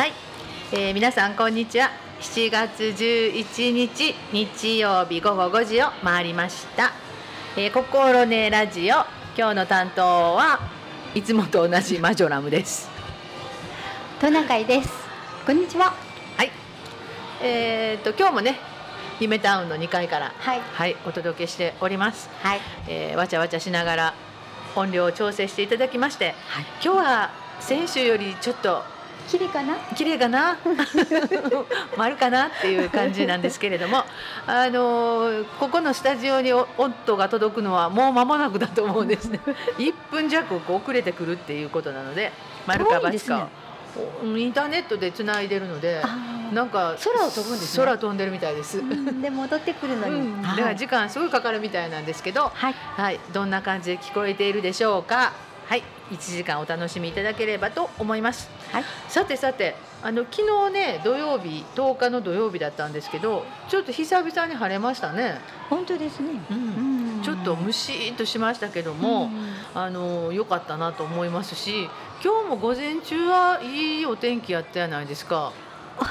はい、えー、皆さんこんにちは。7月11日日曜日午後5時を回りました、えー、心ねラジオ。今日の担当はいつもと同じマジョラムです。トナカイです。こんにちは。はい。えー、と今日もね夢タウンの2階からはい。はいお届けしております、はい。えー、わちゃわちゃしながら音量を調整していただきまして、今日は先週よりちょっと綺麗かな？綺麗かな？丸かな？っていう感じなんですけれども。あのーここのスタジオにお音が届くのはもう間もなくだと思うんですね。1分弱遅れてくるっていうことなので丸かバチか、おインターネットでつないでるのであなんか空を飛ぶんですね。空飛んでるみたいです、うんで戻ってくるのに、うん、だはい。から時間すごいかかるみたいなんですけど、はい。はい、どんな感じで聞こえているでしょうか？はい、1時間お楽しみいただければと思います。はい。さてさて、あの昨日ね土曜日10日の土曜日だったんですけど、ちょっと久々に晴れましたね。本当ですね、うん。うん。ちょっとムシーっとしましたけども、うん。あの良かったなと思いますし、今日も午前中はいいお天気やったじゃないですか。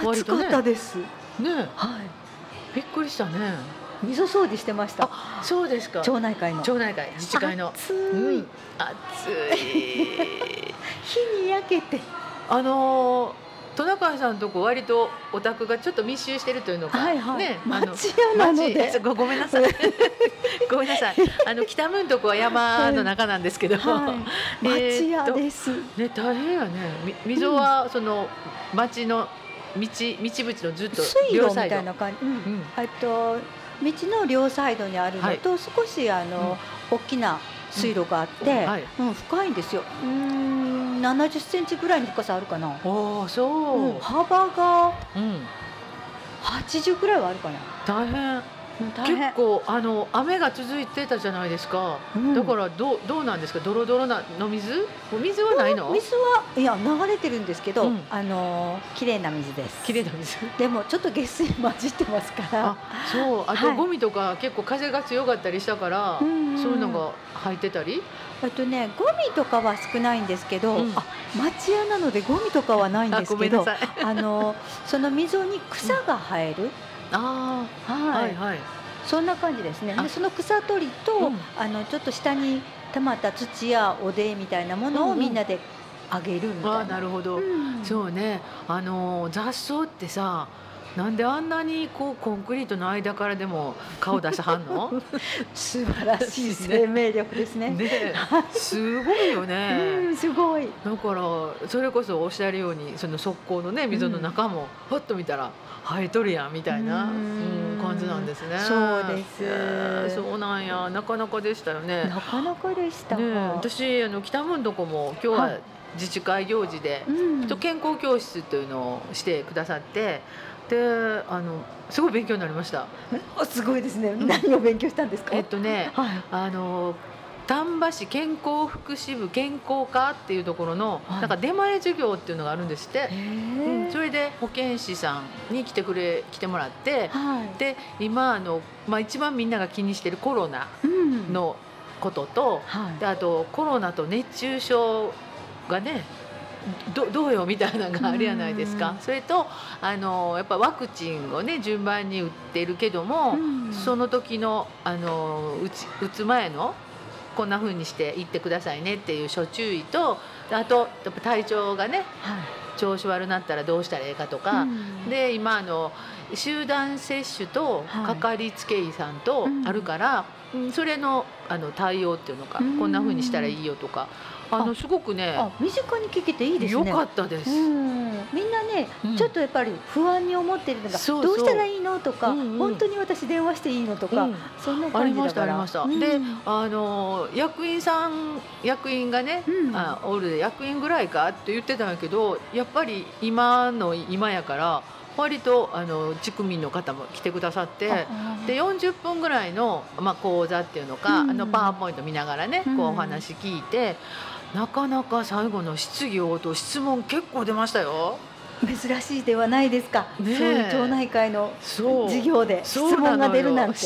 割暑かったです、ね、はい。びっくりしたね。味噌掃除してました。あ、そうですか。町内会の。町内会自治会の。暑い、うん、暑い。火に焼けてあのートナカイさんのとこ割とお宅がちょっと密集してるというのか、はいはい。ね、あの町屋なので。町。ごごめんなさい。ごめんなさい。あの北ムンとこは山の中なんですけど、はい。えー町屋です、ね大変やね。み溝はその町の道道縁のずっと水路み両サイドたいな感じ、うん。うん。えっと道の両サイドにあるのと、少しあの、大きな水路があって、うん。はい。うん深いんですよ。うーん、70センチぐらいの深さあるかな。おおそう、うん。幅がうん。80ぐらいはあるかな。大変。結構あの雨が続いてたじゃないですか、うん。だからどうどうなんですか？ドロドロなの水？お水はないの？水はいや流れてるんですけど、うん。あの綺麗な水です。綺麗な水。でもちょっと下水混じってますから。あ。そう。あとはい。ゴミとか結構風が強かったりしたから、うんうん。そういうのが入ってたり？あとねゴミとかは少ないんですけど、うん。あ町屋なのでゴミとかはないんあですけど あのその溝に草が生える、ああ、はい。はいはい。そんな感じですね。あ。でその草取りと、うん。あのちょっと下に溜まった土やおでみたいなものうんうん。をみんなであげるみたいな。あーなるほど、うん。そうね。あのー雑草ってさなんであんなにこうコンクリートの間からでも顔出しはんの？素晴らしい 生命力ですね。ねえすごいよね、うん、すごい。だからそれこそおっしゃるようにその側溝のね溝の中もふっと見たら生えとるやんみたいな、ううんん感じなんですね。そうですそうなんやなかなかでしたよね。なかなかでした。ねえ私あの北門どこも今日ははい自治会行事で、うん、と健康教室というのをしてくださってであのすごい勉強になりました。あすごいですね。何を勉強したんですか？えっとねはい。あの丹波市健康福祉部健康課っていうところの、はいなんか出前授業っていうのがあるんですって、へうんえそれで保健師さんに来てくれ来てもらってはい。で今あの、まあ、一番みんなが気にしてるコロナうん。のことと、はい。であとコロナと熱中症がねどどうよみたいなのがあるじゃないですか。うん。それとあのやっぱワクチンをね順番に打ってるけども、うん。その時のあの打ち打つ前のこんな風にして行ってくださいねっていう諸注意とであとやっぱ体調がねはい。調子悪なったらどうしたらいいかとか、うん。で今あの集団接種とはい。かかりつけ医さんとうん。あるから、うんそれのあの対応っていうのか、うん。こんな風にしたらいいよとかあのあすごくねあ身近に聞けていいですね。良かったです。うん、みんなね、うん。ちょっとやっぱり不安に思ってるのがどうしたらいいのとか、うんうん。本当に私電話していいのとか、うん。そんなありましたあ感じだからりました。うん。であの役員さん役員がね、うん。あおるで役員ぐらいかって言ってたんやけどやっぱり今の今やから割とあの地区民の方も来てくださって。あで40分ぐらいの、まあ、講座っていうのか、うん。あのパワーポイント見ながらね、うん。こうお話聞いてなかなか最後の質疑応答質問結構出ましたよ。珍しいではないですか、ねえ。そういう町内会の授業で質問が出るなんて。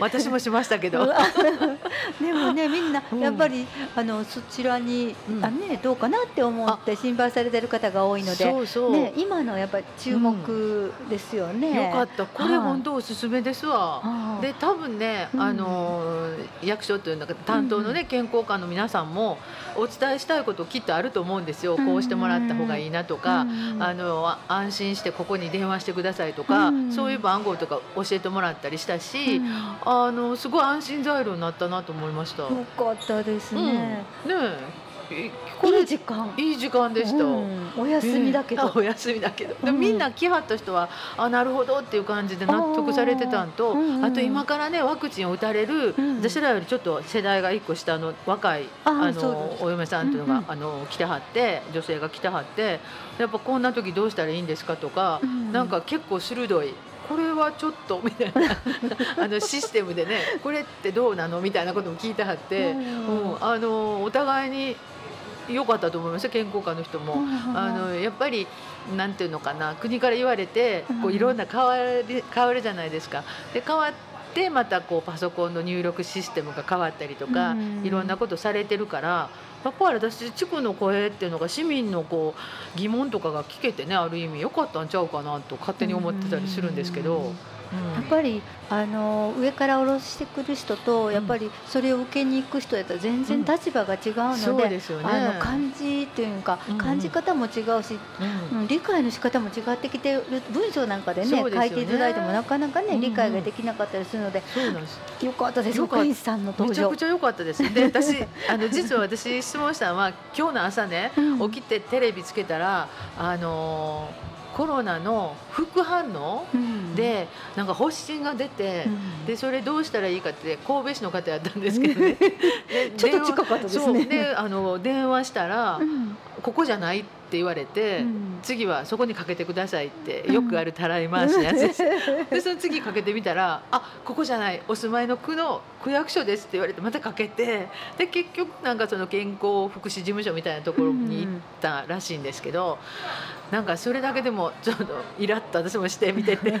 私もしましたけど。でもねみんなうん。やっぱり、あのそちらに、うん。あねどうかなって思って心配されてる方が多いのでね、今のやっぱり注目ですよね。よかった。これはい本当おすすめですわ。で多分ね、うん。あの役所というのか担当のね、健康官の皆さんもお伝えしたいこときっとあると思うんですよ、こうしてもらった方がいいなとか、うんあのあ安心してここに電話してくださいとか、うん。そういう番号とか教えてもらったりしたし、うん。あのすごい安心材料になったなと思いました。よかったですうん、ねね。ええこれいい時間。いい時間でした。うん。お休みだけど。ええあお休みだけど、でうん。みんな来はった人はあなるほどっていう感じで納得されてたんとあ,、あーうんうん。と今からねワクチンを打たれる、うん。私らよりちょっと世代が一個下の若いあのお嫁さんっていうのが、うんうん。あの来てはって女性が来てはってやっぱこんな時どうしたらいいんですかとか、うん。なんか結構鋭い。これはちょっとみたいな あのシステムでねこれってどうなのみたいなことも聞いてはって、うん。うんあのお互いに良かったと思いますよ健康科の人も。うんあのやっぱりなんていうのかな国から言われてこううんいろんな変わり変わるじゃないですか。で変わってまたこうパソコンの入力システムが変わったりとか、うんいろんなことされてるからやっぱり私地区の声っていうのが市民のこう疑問とかが聞けてねある意味良かったんちゃうかなと勝手に思ってたりするんですけど。やっぱりあの上から下ろしてくる人と、やっぱりそれを受けに行く人やったら全然立場が違うので,、そうですよね。あの感じっていうか、感じ方も違うし、うん。うん理解の仕方も違ってきてる文章なんかでね書いていただいてもなかなかね、理解ができなかったりするので、そうなんです。よかったです。よかった岡西さんの登場めちゃく。ちゃ良かったです。で、私あの実は私質問したのは今日の朝ね、うん。起きてテレビつけたらあのーコロナの副反応うん。でなんか発疹が出て。うん。でそれどうしたらいいかって神戸市の方やったんですけどね。で ちょっと近かったですね。であの電話したら、うん。ここじゃないって言われて、うん次はそこにかけてくださいってよくあるたらい回しのやつ です。でその次かけてみたら「あここじゃないお住まいの区の区役所です」って言われてまたかけてで結局なんかその健康福祉事務所みたいなところに行ったらしいんですけど、なんかそれだけでもちょっとイラッと私もして見てて。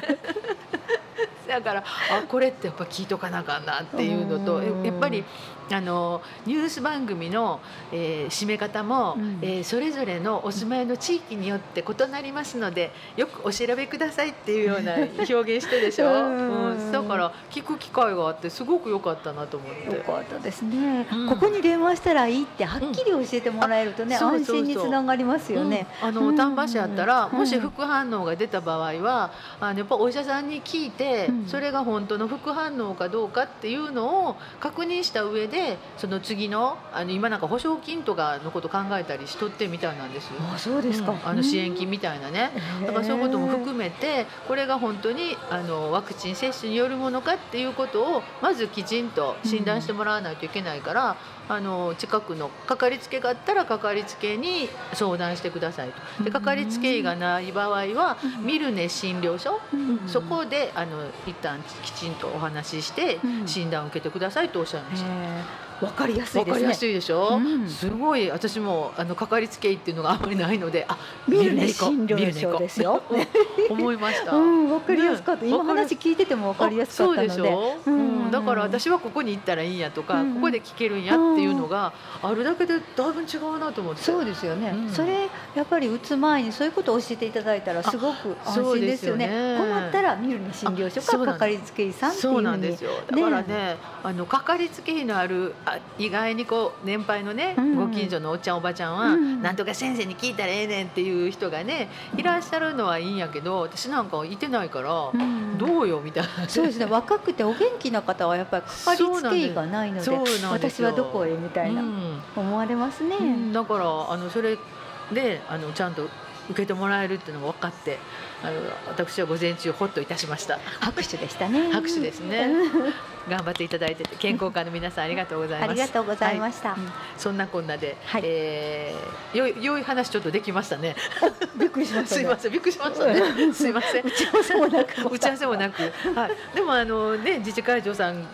だからあこれってやっぱ聞いとかなあかんなっていうのとうんやっぱりあのニュース番組の、えー締め方も、うん。えーそれぞれのお住まいの地域によって異なりますのでよくお調べくださいっていうような 表現してでしょ、うん。うん、だから聞く機会があってすごく良かったなと思って。よかったですね、うん。ここに電話したらいいってはっきり教えてもらえるとね、安心につながりますよね。うん。あの丹波市やったら、うん。もし副反応が出た場合はあのやっぱお医者さんに聞いて、うん。それが本当の副反応かどうかっていうのを確認した上でその次のあの今なんか保証金とかのこと考えたりしとってみたいなんですよ。あそうですか、うんあの支援金みたいなね、だからそういうことも含めてこれが本当にあのワクチン接種によるものかっていうことをまずきちんと診断してもらわないといけないから、あの近くのかかりつけがあったらかかりつけに相談してくださいと。でかかりつけ医がない場合はうん。見るね診療所。うん。そこであの一旦きちんとお話ししてうん。診断を受けてくださいとおっしゃいました。えーわかりやすいわですね。かりやすいでしょ、うん。すごい。私もあのかかりつけ医っていうのがあんまりないのであ見るね診療所ですよ。思いました。うん、わかりやすかった。ね今話聞いててもわかりやすかったので。あそうでしょ、ううん。ん、だから私はここに行ったらいいんやとか、うんここで聞けるんやっていうのがあるだけでだいぶ違うなと思って。そうですよね、うん。それやっぱり打つ前にそういうことを教えていただいたらすごく安心ですよね。困ったら見るに診療所かかかりつけ医さんっていう。ふそううになんですよ。だからねあのかかりつけ医のあるあ意外にこう年配のね、うん。ご近所のおっちゃんおばちゃんは、うん。なんとか先生に聞いたらええねんっていう人がねいらっしゃるのはいいんやけど私なんかいてないから、うん。どうよみたいな、そうですね。若くてお元気な方はやっぱりかかりつけ医がないので私よ。はどこへみたいなうん。思われますね、うん。だからあのそれであのちゃんと受けてもらえるっていうのが分かってあの私は午前中ほっといたしました。拍手でしたね。拍手ですね。うん頑張っていただいてて健康科の皆さんありがとうございます。ありがとうございました、はい。うん。そんなこんなで、はい。えーよい良い話ちょっとできましたね。びっくりしましたね。すいません。びっくりしましたね。すいません。打ち合わせもなく。打ち合わせもなく、はい、でもあのね自治会長さん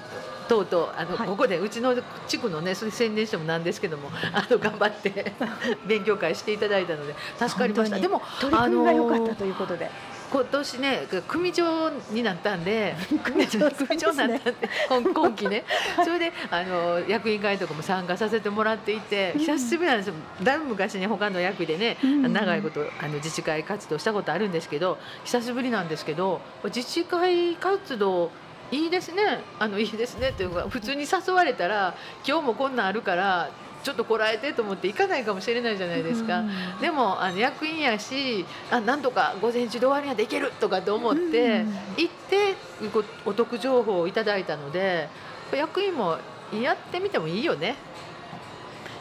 とうとうあの、はい。ここでうちの地区のね宣伝してもなんですけども あの頑張って 勉強会していただいたので助かりました。でも取り組みが良かったということで、今年ね組長になったんで 組長組長になったんで今今期ね。それであの役員会とかも参加させてもらっていてうん。久しぶりなんですよ。だいぶ昔ね他の役でねうん。長いことあの自治会活動したことあるんですけど久しぶりなんですけど自治会活動いいですねあのいいですねっていうか普通に誘われたら今日もこんなんあるからちょっとこらえてと思って行かないかもしれないじゃないですか。うんでもあの役員やしあなんとか午前中で終わりにはできるとかと思って、うん行ってこお得情報をいただいたので役員もやってみてもいいよね。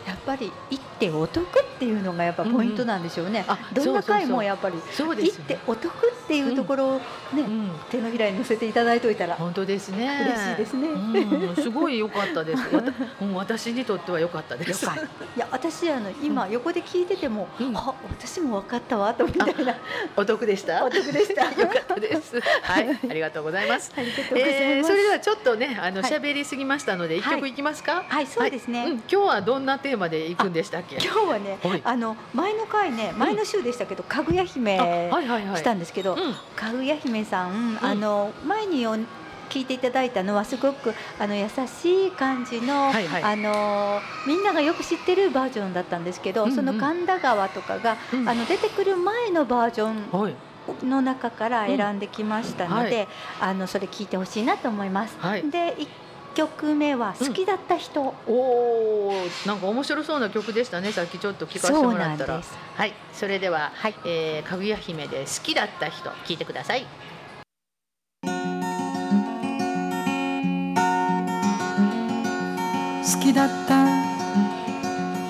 やっぱり行ってお得っていうのがやっぱポイントなんでしょうね。うんあどんな回もやっぱりそうですよね。てお得っていうところをね、うん手のひらに乗せていただいておいたら本当ですね。嬉しいですね。うん、すごい良かったです。私にとっては良かったです。いや私あの今横で聞いてても、うんあ私も分かったわとみたいなお得でした？お得でした。良 かったです。はい、ありがとうございます。ありがとうござい。えー、それではちょっとね、あのはい喋りすぎましたので、一曲はいいきますか？はいそうですね。うん、今日はどんなテーマで行くんでした。今日はね、はい。あの前の回ね前の週でしたけど、かぐや姫。したんですけど、うん、かぐや姫さん、あの前にお聞いていただいたのはすごくあの優しい感じの、はいはい。あのみんながよく知ってるバージョンだったんですけど、うんうん。その神田川とかが、うん。あの出てくる前のバージョンはい。の中から選んできましたので、あのそれ聞いてほしいなと思います。はい。で一曲目は好きだった人、おお、なんか面白そうな曲でしたね。さっきちょっと聞かせてもらったら。なんです。はい、それでは、はいえー、かぐや姫で好きだった人聞いてください。好きだった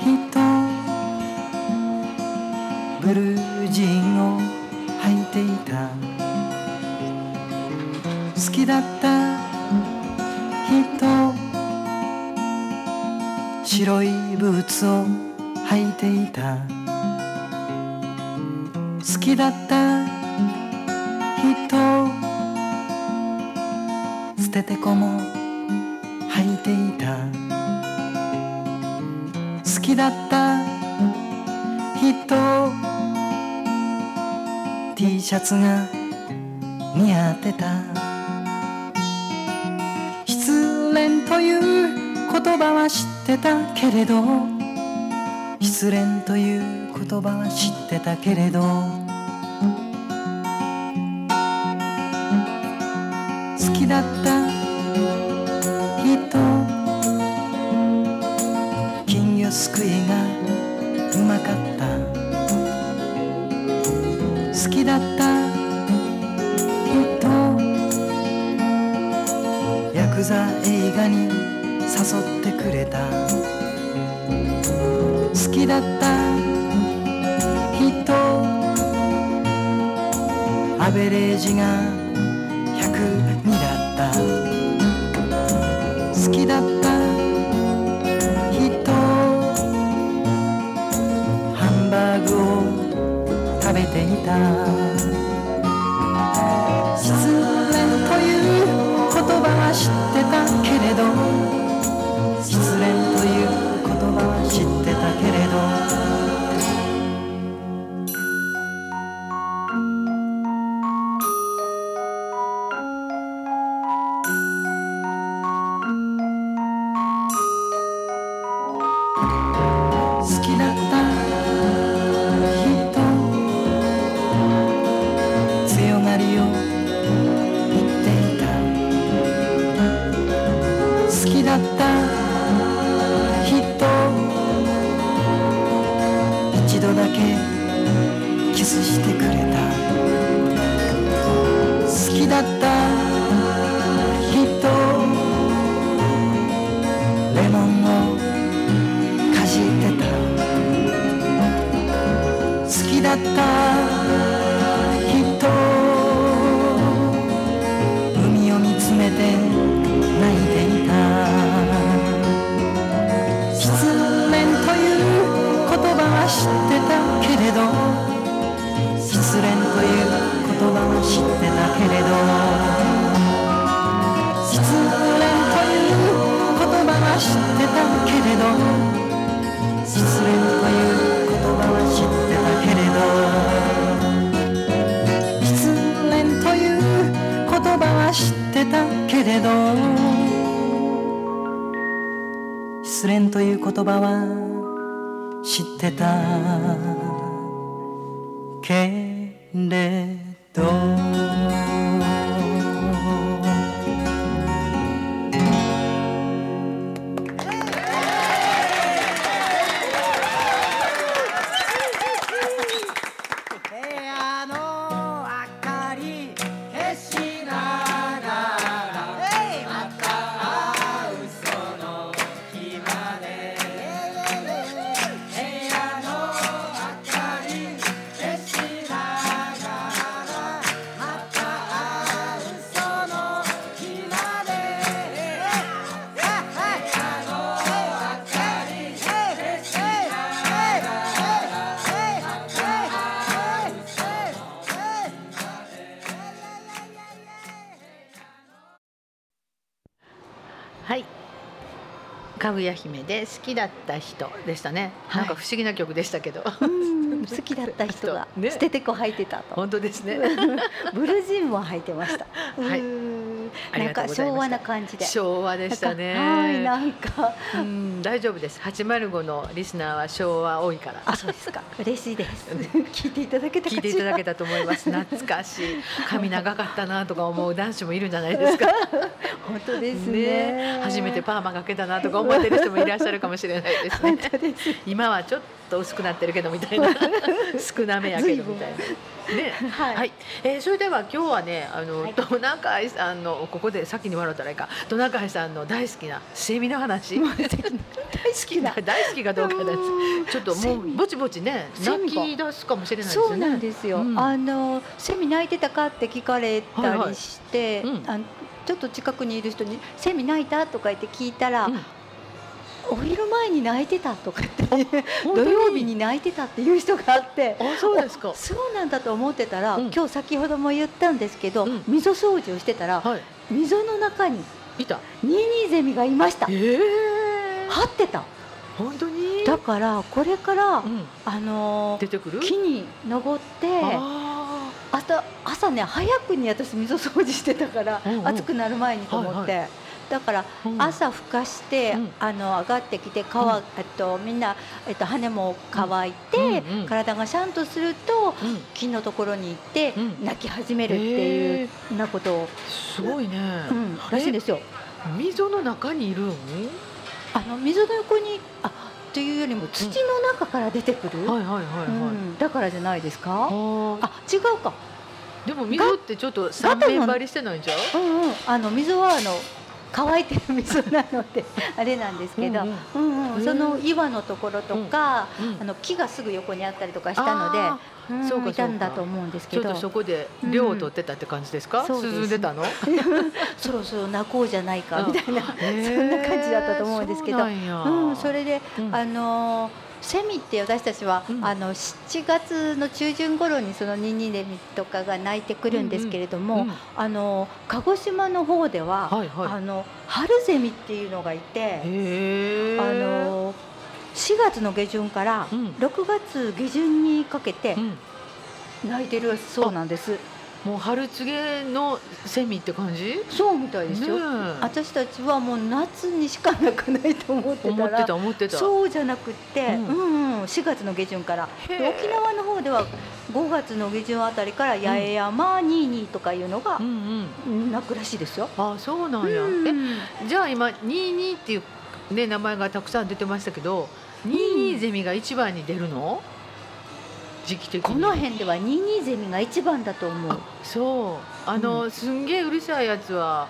人ブルージーンを履いていた好きだった人白いブーツを履いていた。好きだった人。捨ててこも履いていた。好きだった人。T シャツが似合ってた。言葉は知ってたけれど。失恋という言葉は知ってたけれど。食という言葉は知ってた。けれど。で好きだった人でしたね。はいなんか不思議な曲でしたけど。うん 好きだった人が ね捨ててこ履いてたと本当ですね。ブルージーンも履いてました。はいなんか昭和な感じで。昭和でしたね。はい、なんか。うん、大丈夫です。805のリスナーは昭和多いから。あ、そうですか。嬉しいです。聞いていただけた聞いていただけたと思います。懐かしい。髪長かったなとか思う男子もいるんじゃないですか。本当ですね。初めてパーマかけたなとか思ってる人もいらっしゃるかもしれないですね。今はちょっと薄くなってるけどみたいな 少なめやけどみたいな。ね、はいはい、えー、それでは今日はねあの、はいトナカイさんのここで先に笑ったらいいか。トナカイさんの大好きなセミの話。大好きな。大好きかどうかです。ちょっともうぼちぼちね泣き出すかもしれないですよね。そうなんですよ。うん。あのセミ鳴いてたかって聞かれたりして、はいはい。うんあのちょっと近くにいる人にセミ鳴いたとか言って聞いたら、うんお昼前に泣いてたとか言って土曜日に泣いてたっていう人があって。あそうですか。そうなんだと思ってたら、うん。今日先ほども言ったんですけど、うん。溝掃除をしてたら、はい。溝の中にいた。ニーニーゼミがいました。ええ張ってた。本当に？だからこれから、うん。あの出てくる？木に登ってあ朝朝ね早くに私溝掃除してたから、うんうん。暑くなる前にと思って、はいだから朝ふかして、うん。あの上がってきて皮、うん。えっとみんなえっと羽も乾いて、うん。体がシャンとするとうん。木のところに行って、うん。泣き始めるっていうなことを、すごいね、うん、らしいんですよ。え溝の中にいるん？あの水の横にあというよりも土の中から出てくる、はいはいはいはい、うん。だからじゃないですか？あ。違うか。でも溝ってちょっと三面張りしてないんちゃう？うんうん、あの水はあの乾いてる水なので あれなんですけど、ううん。んうん。へえその岩のところとか、うん。あの木がすぐ横にあったりとかしたのでそうかそうか。いたんだと思うんですけど。ちょっとそこで量を取ってたって感じですか、そうんでたの？そろそろ泣こうじゃないかうんみたいな、そんな感じだったと思うんですけど。そうなんそれで、うん。あのーセミって私たちは、うん。あの7月の中旬頃にそのニンニネミとかが鳴いてくるんですけれども、うんあの鹿児島の方では、はいはい。あの春ゼミっていうのがいて、あの4月の下旬からうん。6月下旬にかけてうん。鳴いてるそうなんです。もう春告げのセミって感じ？そうみたいですよ。ねえ。私たちはもう夏にしかなくないと思って思ってたらた思ってた。そうじゃなくって、ううんんうん4月の下旬から。沖縄の方では5月の下旬あたりから八重山ニーニーとかいうのがうんうん。鳴くらしいですよ。あそうなんや、うん。えじゃあ今22っていうね名前がたくさん出てましたけど22ゼミが一番に出るの？時期的に。この辺ではニーニーゼミが一番だと思う。あ。そう。あの、うすんげえうるさいやつは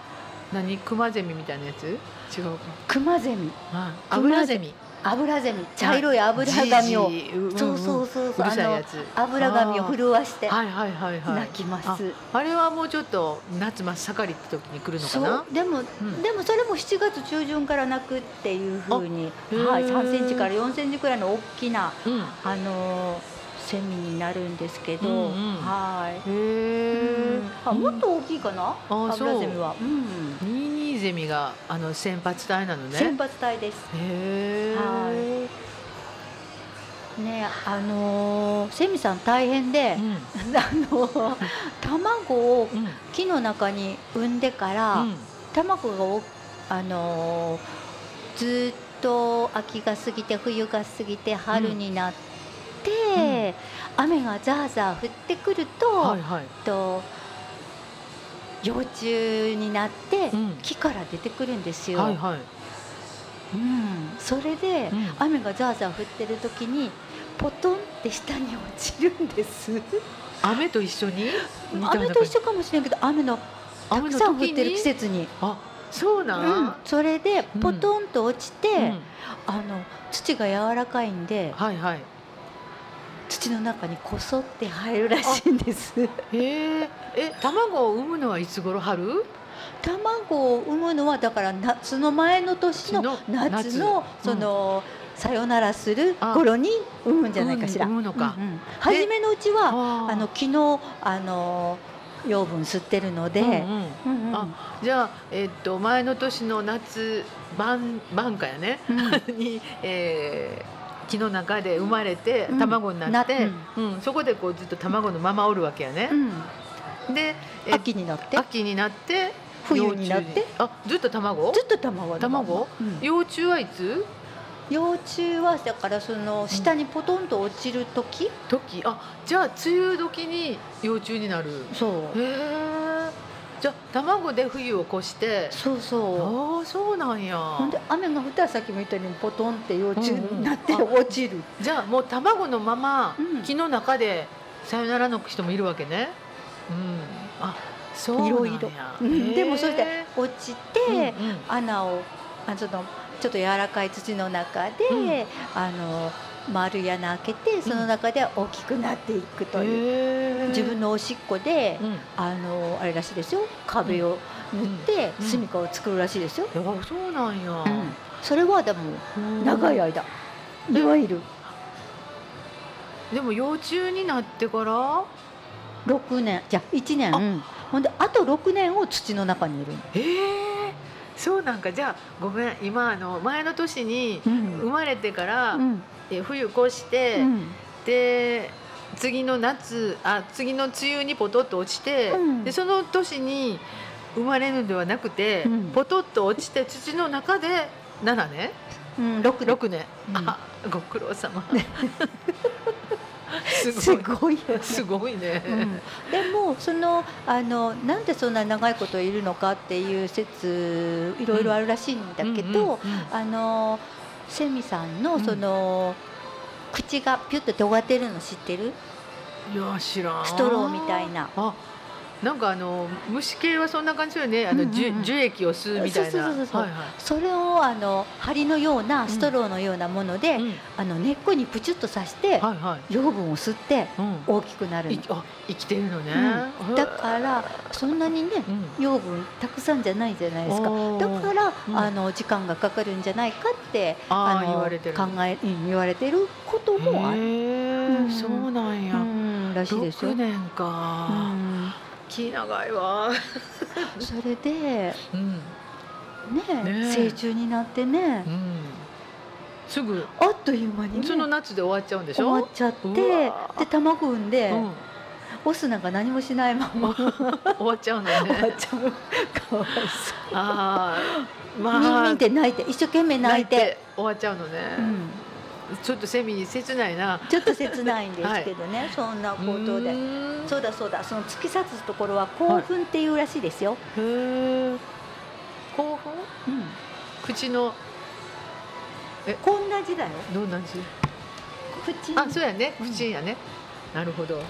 何？クマゼミみたいなやつ？違うか。クマゼミ、はい。油ゼミ。油ゼミ、茶色い油紙を、じいじい。うそうそうそうそう、うるさいあの油紙を震わしてはいはいはいはい。鳴きます。あれはもうちょっと夏真っ盛りって時に来るのかそなう。でも、ん。でもそれも7月中旬から鳴くっていうふうに、はい、3センチから4センチくらいの大きなうん。あのーセミになるんですけど、うんうん。はい。へえあもっと大きいかな、あ油ゼミは、う。ん、ニーニーゼミがあの先発隊なのね。先発隊です。へえはねあのーセミさん大変で、うん。あのー卵をうん木の中に産んでから、うん。卵がおあのーずっと秋が過ぎて冬が過ぎて春になって、雨がザーザー降ってくると,、はいはい。と幼虫になってうん。木から出てくるんですよ。はいはい。うん、それで、うん。雨がザーザー降ってる時にポトンって下に落ちるんです。雨と一緒に？雨と一緒かもしれんけど雨のたくさん降ってる季節に。あそうなうんん、それでうん。ポトンと落ちて、うん。あの土が柔らかいんではいはい土の中にこそって入るらしいんです。へええ卵を産むのはいつ頃春？卵を産むのはだから夏の前の年のの夏の夏。その、さよならする頃に産むんじゃないかしら。産む産むのか。うんうん初めのうちはああの昨日あの養分吸ってるので、うんうん。うんうん。あじゃあ、えっと前の年の夏晩晩夏やね、うん。に、えー木の中で生まれてうん。卵になって、なうん。そこでこうずっと卵のままおるわけやね。う。ん。で、え秋になって？秋になって冬になって？あずっと卵？ずっと卵卵？うん。幼虫はいつ？幼虫はだからその下にポトンと落ちる時、時。あじゃあ梅雨時に幼虫になる。そう。へえじゃあ卵で冬を越して。そうそう。ああそうなんや。ほんで雨が降ったらさっきも言ったようにポトンって幼虫になってうん。うん落ちる、じゃあもう卵のままうん。木の中でさよならの人もいるわけね。うん、あそうなんや。いろいろ。うん。でもそしてへ落ちて、ーうんうん。穴をあそのちょっと柔らかい土の中で、うん。あの丸い穴開けてその中で大きくなっていくという、へー。自分のおしっこで、うん。あのあれらしいですよ。壁を塗ってうん。住処を作るらしいですよ、いやそうなんや。うん。それはでもうん。長い間、いわゆる。でも幼虫になってから？6年。じゃあ1年。ほんであと6年を土の中にいるの。ええそうなんか。じゃあごめん。今あの前の年にうん。生まれてから、うんえ冬越して、うん。で次の夏あ次の梅雨にポトッと落ちて、うん。でその年に生まれるのではなくて、うん。ポトッと落ちて土の中で7年？うん、6年。6年、うんあご苦労様。す すごいすごいね、うん。でもそのあのなんでそんな長いこといるのかっていう説いろいろあるらしいんだけど、あのセミさんのうん。その、口がピュッと尖ってるの知ってる？いや知らん。ストローみたいな。あなんかあの虫系はそんな感じよね。あの、うんうんうん。樹樹液を吸うみたいな。それをあの針のようなストローのようなもので、うん。あの根っこにプチュッと刺して、はいはい。養分を吸ってうん。大きくなるの。いあ生きてるのね、うん。だからそんなにねうん。養分たくさんじゃないじゃないですか。だから、うん。あの時間がかかるんじゃないかってあーの言われてる。考えうん言われてることもある、そうなんや、うん、らしいですよ。6。年うか、ん、気長いわ。それでねうん、ねえ成虫になってね。うん、すぐあっという間にね。その夏で終わっちゃうんでしょ？終わっちゃってで卵産んで、うん、オスなんか何もしないまま。終 終わっちゃうのわっねちゃう。かわいそう。ああミまあ。って泣いて一生懸命泣いて終わっちゃうのね、うん、ちょっとセミ切ないな。ちょっと切ないんですけどね、そんなことうでそうだそうだ。その突き刺すところは興奮っていうらしいですよ、へえ興奮？うん、口の？こんな字だよ。どんな字？口。あそうやね。うん口やね、なるほど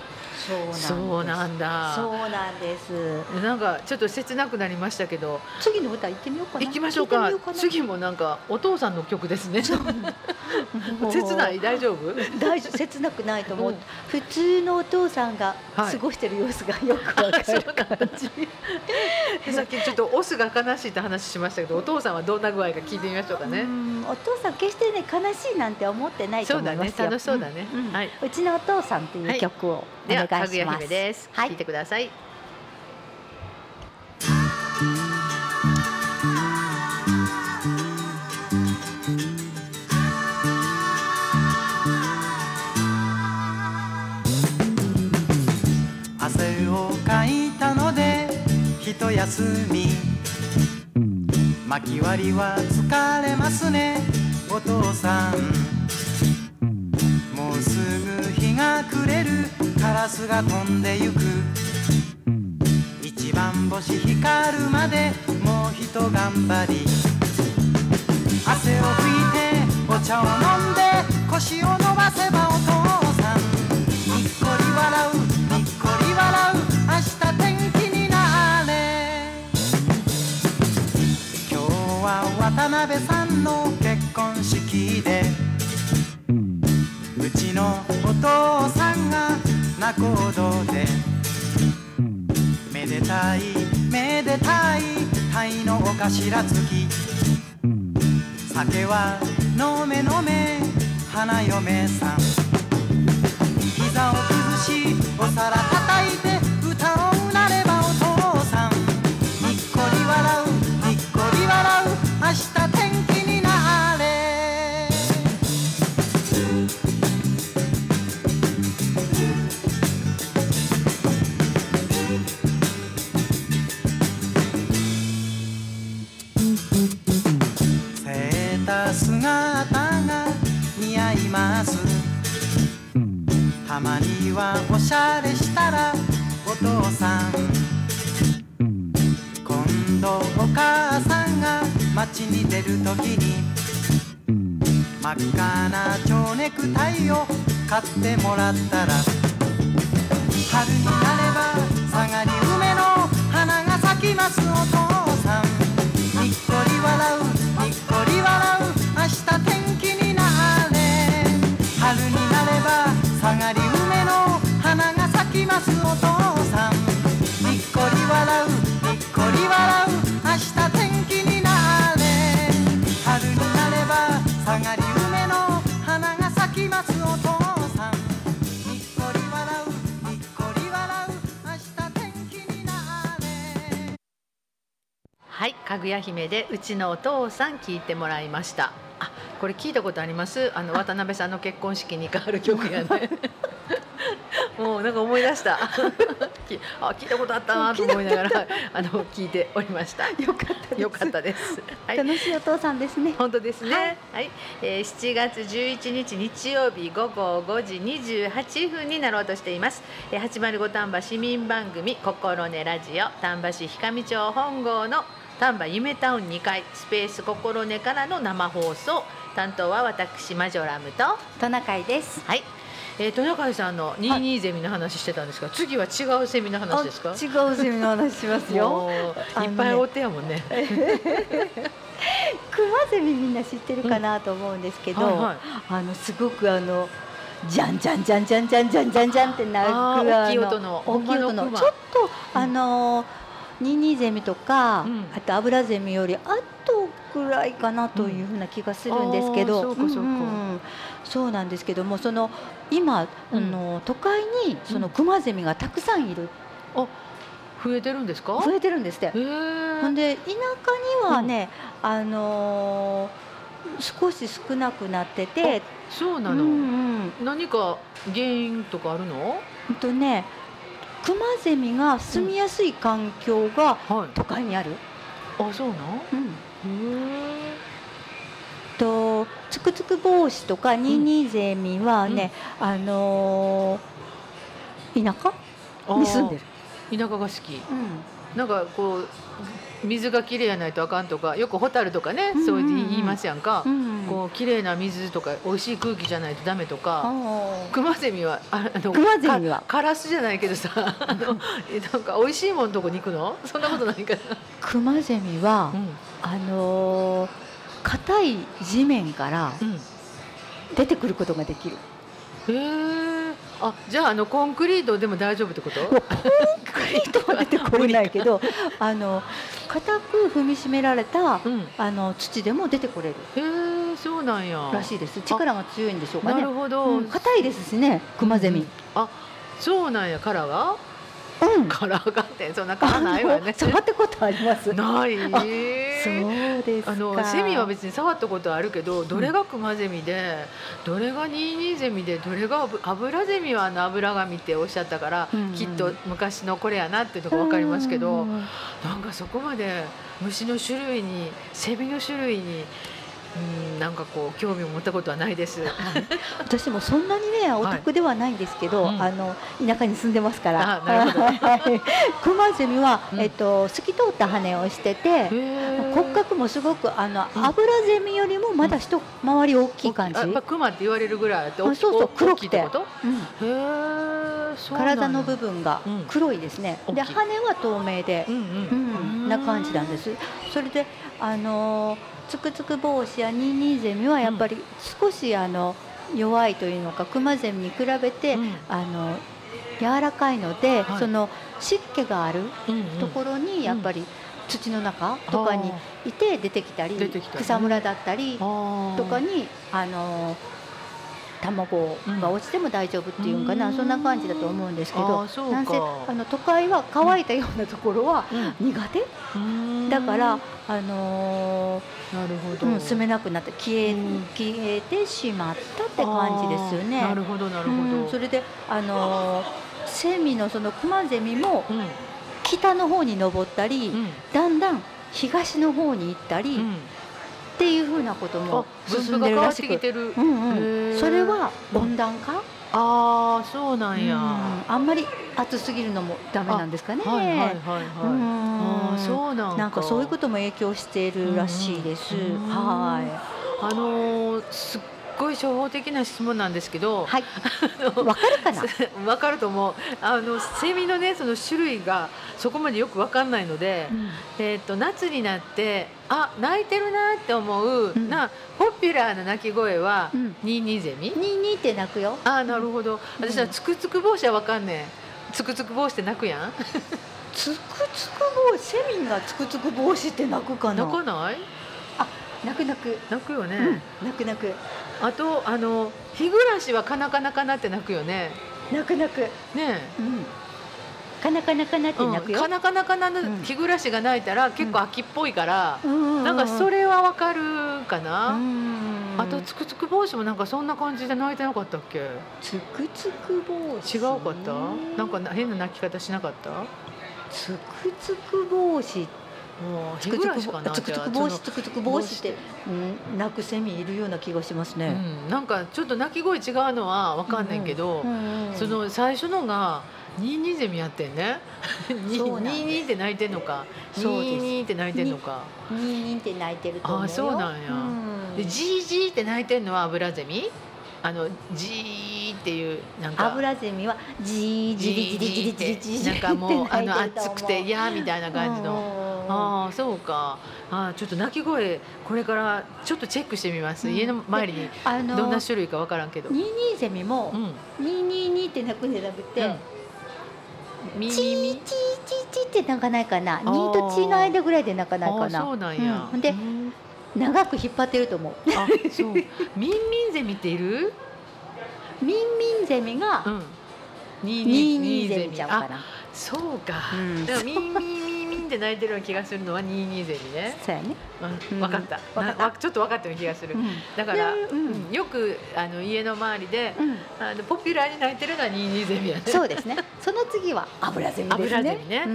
そうなんだ。そうなんです。なんかちょっと切なくなりましたけど。次の歌行ってみようかな。行きましょうか。次もなんかお父さんの曲ですね。切ない？大丈夫？大丈夫。切なくないと思う、うん。普通のお父さんがはい。過ごしてる様子がよくわかる感じ、で さっきちょっとオスが悲しいって話しましたけどお父さんはどんな具合か聞いてみましょうかね。うん。お父さん決してね悲しいなんて思ってないとそうだね思いますよ。楽しそうだね、うん。うん。はい。うちのお父さんっていう曲を。はいかぐやします。姫です、はい。聞いてください。汗をかいたので一休み。巻き割りは疲れますね。お父さん。もうすぐ日が暮れる。カラスが飛んでゆく。一番星光るまでもうひと頑張り。汗を拭いてお茶を飲んで腰を伸ばせばお父さん。にっこり笑うにっこり笑う。明日天気になれ。今日は渡辺さんの結婚式で。うちの行動で。めでたいめでたいタイのお頭付き。酒は飲め飲め花嫁さん。膝を崩しお皿叩いてたまにはおしゃれしたらお父さん。今度お母さんが街に出るときに真っ赤な蝶ネクタイを買ってもらったら春になれば下がり梅の花が咲きます。お父さんますお父さんにっこり笑うにっこり笑う明日天気になれ春になれば下がり梅の花が咲きますお父さんにっこり笑うにっこり笑う明日天気になれはい、かぐや姫でうちのお父さん聞いてもらいました。あ、これ聞いたことあります？あの渡辺さんの結婚式に変わる曲やね。もうなんか思い出した。き あ、聞いたことあったなと思いながら あの聞いておりました。よかったですよかったです。はい。楽しいお父さんですね本当ですね。ははいい、えー7月11日日曜日午後5時28分になろうとしています。えー805丹波市民番組心根ラジオ丹波市氷上町本郷の丹波夢タウン2階スペース心根からの生放送担当は私マジョラムとトナカイですはい。えー、トナカイさんの22ゼミの話してたんですが、次は違うセミの話ですか？違うゼミの話しますよ。いっぱいおってやもんね。クマゼミみんな知ってるかなと思うんですけど、はいはい。あのすごくあのじゃんじゃんじゃんじゃんじゃんじゃんじゃんじゃんってなるあー大きい音の大きい音のちょっとあのニーニーゼミとか、うん。あとアブラゼミよりあとぐらいかなというふうな気がするんですけど、うんそうかそうかんそうなんですけどもその今、あの都会にそのクマゼミがたくさんいる、増えてるんですか？増えてるんですって。ほんで田舎にはね、あのー少し少なくなってて、うそうなの？んうん、何か原因とかあるの？ほんとね、クマゼミが住みやすい環境がはい。都会にある。あ、そうなん？うん、へとつくつく帽子とかニーニーゼミはね、あのー田舎？え。に住んでる。る。田舎が好き。うんなんかこう水がきれいやないとあかんとか、よくホタルとかね、うんうんうん。そう言いますやんか。うんこう綺麗な水とか美味しい空気じゃないとダメとか。あークマゼミはああのクマゼミは？かカラスじゃないけどさ あのえなんか美味しいもんとこに行くの？そんなことないかな、クマゼミは、うん。あのー硬い地面からうん、出てくることができる。へえあじゃああのコンクリートでも大丈夫ってこと？コンクリートは出てこれないけどあの固く踏みしめられたうん。あの土でも出てこれる。へえそうなんや。らしいです。力が強いんでしょうかなねるほど、うん。硬いですしねクマゼミ、うん。あそうなんや。殻がうん。殻がってそんな殻ないわね。触ったことあります。ないそうですか。あのセミは別に触ったことあるけどどれがクマゼミでどれがニーニーゼミでどれがアブラゼミはあの油紙っておっしゃったから、うんうん。きっと昔のこれやなっていうのが分かりますけど、うん。なんかそこまで虫の種類にセミの種類にうんなんかこう興味を持ったことはないです。私もそんなにねお得ではないんですけど、うん。あの田舎に住んでますから。クマゼミは、うん。えっと透き通った羽をしてて。骨格もすごくあの、うん。アブラゼミよりもまだ一回り大きい感じ、あやっぱクマって言われるぐらいそうそうお黒くて？うん。体の部分がうん。黒いですね、で羽は透明で。う、んな感じなんです。それであのーつくつく帽子やニーニーゼミはやっぱり少しあの弱いというのかクマゼミに比べて、うん。あの柔らかいので、はい。その湿気があるところにやっぱり土の中とかにいて出てきたり,、草むらだったりとかにあの卵が落ちても大丈夫っていうんかな、うん。そんな感じだと思うんですけあどなんせあの都会は乾いたようなところはうん苦手。うん。だから、あのなるほど、ーうん、住めなくなって消え,、うん。消えてしまったって感じですよね。なるほどなるほど。うんそれであのーセミのそのクマゼミもうん。北の方に登ったり、うん。だんだん東の方に行ったり、っうんていうふうなことあも分進んでるらしてくきてる。うんうんそれは温暖化、ああそうなんや。うんはあんまり暑すぎるのもダメなんですかね。いはいはいはい。うんああそうなんか。なんかそういうことも影響しているらしいです。うんはあのーすっごい初歩的な質問なんですけどい。、はい。わかるかな？わかると思う。あのセミのねその種類がそこまでよくわかんないので、えっ、と夏になってあ鳴いてるなって思う、うんなポピュラーな鳴き声は、うんニーニーゼミ？ニーニーって鳴くよ。あーなるほど。私はつくつく帽子はわかんねえ。つくつく帽子って鳴くやん？つくつく帽子、セミがつくつく帽子って鳴くかな？鳴かない？鳴く鳴く。鳴くよね。うん、鳴く鳴く。あとあの日暮らしはかなかなかなって鳴くよね。鳴く鳴く。ねうん。かなかなかなってえ。鳴くよ。かなかなかなのうん日暮らしが鳴いたら結構秋っぽいから、うんなんかそれ。れはわかるかな？うんあとつくつく帽子もなんかそんな感じで鳴いてなかったっけ？つくつく帽子？違うかった？なんかな変な鳴き方しなかった？つくつく帽子。もう日つくつく暮らしかな。つくつじゃあく帽子つくつく帽子って、うん、鳴くセミいるような気がしますね。うん、なんかちょっと鳴き声違うのはわかんないけど、その最初のがニーニーゼミやってんね。ニそうなんですーニーって鳴いてんのか。ニそうですーニーって鳴いてんのか。ニーニーって鳴いてると思うよ。あそうなんやうんでジージーって鳴いてんのはアブラゼミ？あのジーっていうなんか。アブラゼミはジージリジリジリジリなんかもうあの暑くて嫌みたいな感じの。のああそうか。あーちょっと鳴き声これからちょっとチェックしてみます。うん家の周りにどんな種類かわからんけど。ニーゼミもうん。ニーニーニーって鳴くんじゃなくて、うんミチーミミチーチーチーって鳴かないかな。ーニーとチーの間ぐらいで鳴かないかあーそな。うなんや。うんでうん長く引っ張ってると思う。あそう。ミンミンゼミっている？ミンミンゼミがうん。ニニーニーゼミちゃうかあな。そうか。うんだからミンミンミンミンって鳴いてるような気がするのはニーニーゼミね。そうやね。分かった。ちょっと分かったような気がする。うんだから、よくあの家の周りで、うんあのポピュラーに鳴いてるのはニーニーゼミやね。そうですね。その次はアブラゼミですね。ね